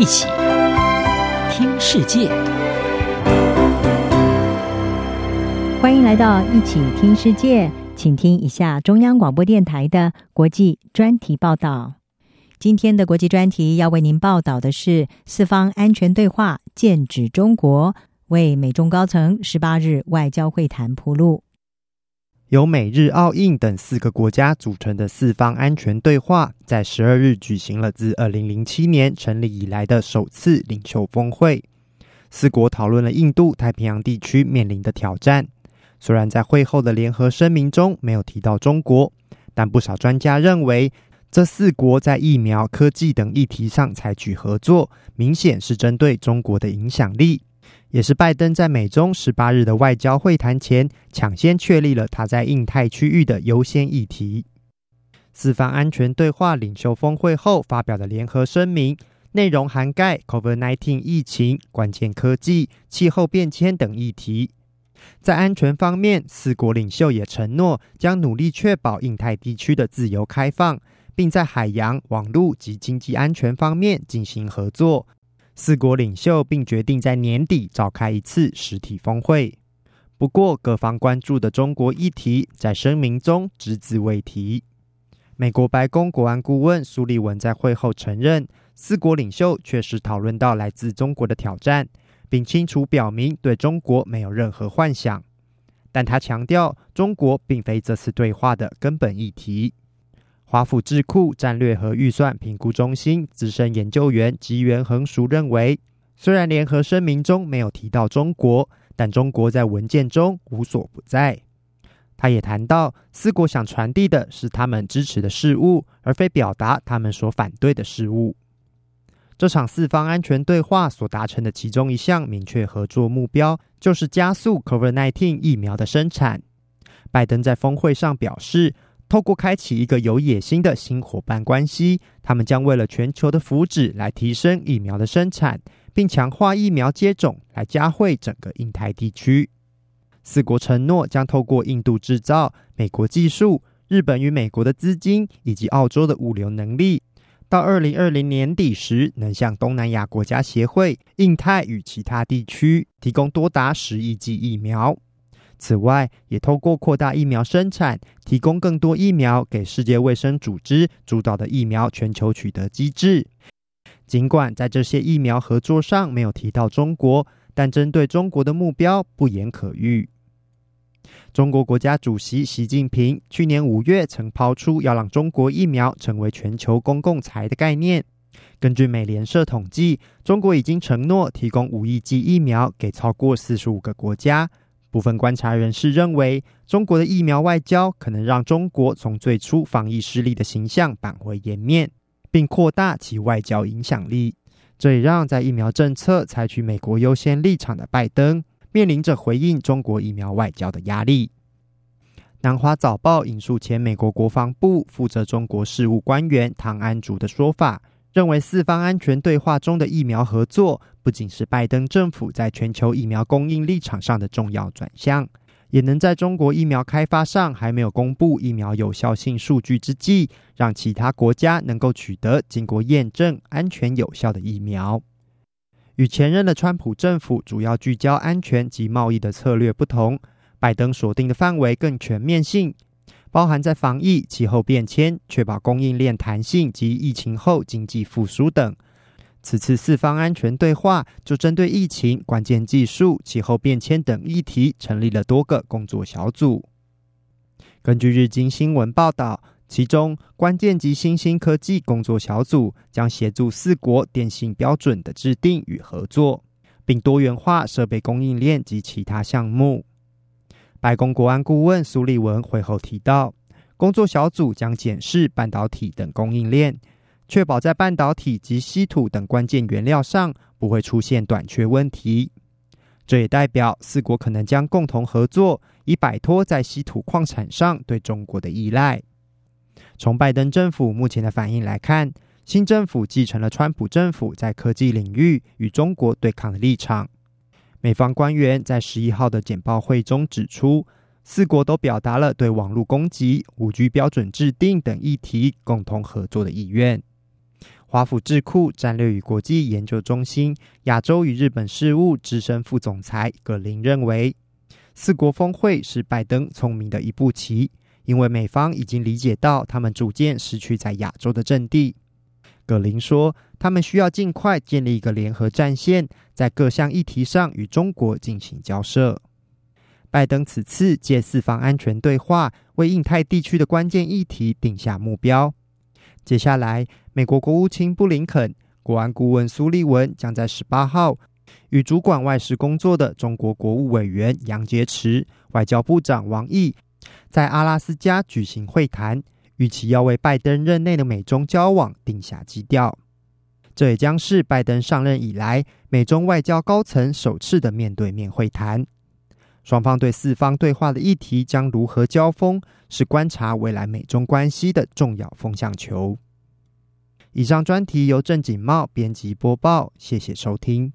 一起听世界，欢迎来到一起听世界，请听一下中央广播电台的国际专题报道。今天的国际专题要为您报道的是四方安全对话剑指中国，为美中高层十八日外交会谈铺路。由美日澳印等四个国家组成的四方安全对话，在十二日举行了自二零零七年成立以来的首次领袖峰会。四国讨论了印度太平洋地区面临的挑战。虽然在会后的联合声明中没有提到中国，但不少专家认为，这四国在疫苗、科技等议题上采取合作，明显是针对中国的影响力。也是拜登在美中十八日的外交会谈前，抢先确立了他在印太区域的优先议题。四方安全对话领袖峰会后发表的联合声明，内容涵盖 COVID-19 疫情、关键科技、气候变迁等议题。在安全方面，四国领袖也承诺将努力确保印太地区的自由开放，并在海洋、网络及经济安全方面进行合作。四国领袖并决定在年底召开一次实体峰会。不过，各方关注的中国议题在声明中只字未提。美国白宫国安顾问苏利文在会后承认，四国领袖确实讨论到来自中国的挑战，并清楚表明对中国没有任何幻想。但他强调，中国并非这次对话的根本议题。华府智库战略和预算评估中心资深研究员吉原恒熟认为，虽然联合声明中没有提到中国，但中国在文件中无所不在。他也谈到，四国想传递的是他们支持的事物，而非表达他们所反对的事物。这场四方安全对话所达成的其中一项明确合作目标，就是加速 COVID-19 疫苗的生产。拜登在峰会上表示，透过开启一个有野心的新伙伴关系，他们将为了全球的福祉来提升疫苗的生产，并强化疫苗接种，来加惠整个印太地区。四国承诺将透过印度制造、美国技术、日本与美国的资金以及澳洲的物流能力，到二零二零年底时，能向东南亚国家协会、印太与其他地区提供多达十亿剂疫苗。此外，也透过扩大疫苗生产，提供更多疫苗给世界卫生组织主导的疫苗全球取得机制。尽管在这些疫苗合作上没有提到中国，但针对中国的目标不言可喻。中国国家主席习近平去年五月曾抛出要让中国疫苗成为全球公共财的概念。根据美联社统计，中国已经承诺提供五亿剂疫苗给超过四十五个国家。部分观察人士认为，中国的疫苗外交可能让中国从最初防疫失利的形象扳回颜面，并扩大其外交影响力。这也让在疫苗政策采取美国优先立场的拜登，面临着回应中国疫苗外交的压力。南华早报引述前美国国防部负责中国事务官员唐安竹的说法。认为四方安全对话中的疫苗合作，不仅是拜登政府在全球疫苗供应立场上的重要转向，也能在中国疫苗开发上还没有公布疫苗有效性数据之际，让其他国家能够取得经过验证、安全有效的疫苗。与前任的川普政府主要聚焦安全及贸易的策略不同，拜登锁定的范围更全面性。包含在防疫、气候变迁、确保供应链弹性及疫情后经济复苏等。此次四方安全对话就针对疫情、关键技术、气候变迁等议题，成立了多个工作小组。根据日经新闻报道，其中关键及新兴科技工作小组将协助四国电信标准的制定与合作，并多元化设备供应链及其他项目。白宫国安顾问苏利文会后提到，工作小组将检视半导体等供应链，确保在半导体及稀土等关键原料上不会出现短缺问题。这也代表四国可能将共同合作，以摆脱在稀土矿产上对中国的依赖。从拜登政府目前的反应来看，新政府继承了川普政府在科技领域与中国对抗的立场。美方官员在十一号的简报会中指出，四国都表达了对网络攻击、五 G 标准制定等议题共同合作的意愿。华府智库战略与国际研究中心亚洲与日本事务资深副总裁葛林认为，四国峰会是拜登聪明的一步棋，因为美方已经理解到他们逐渐失去在亚洲的阵地。葛林说，他们需要尽快建立一个联合战线，在各项议题上与中国进行交涉。拜登此次借四方安全对话，为印太地区的关键议题定下目标。接下来，美国国务卿布林肯、国安顾问苏利文将在十八号与主管外事工作的中国国务委员杨洁篪、外交部长王毅在阿拉斯加举行会谈，预期要为拜登任内的美中交往定下基调。这也将是拜登上任以来美中外交高层首次的面对面会谈。双方对四方对话的议题将如何交锋，是观察未来美中关系的重要风向球。以上专题由郑锦茂编辑播报，谢谢收听。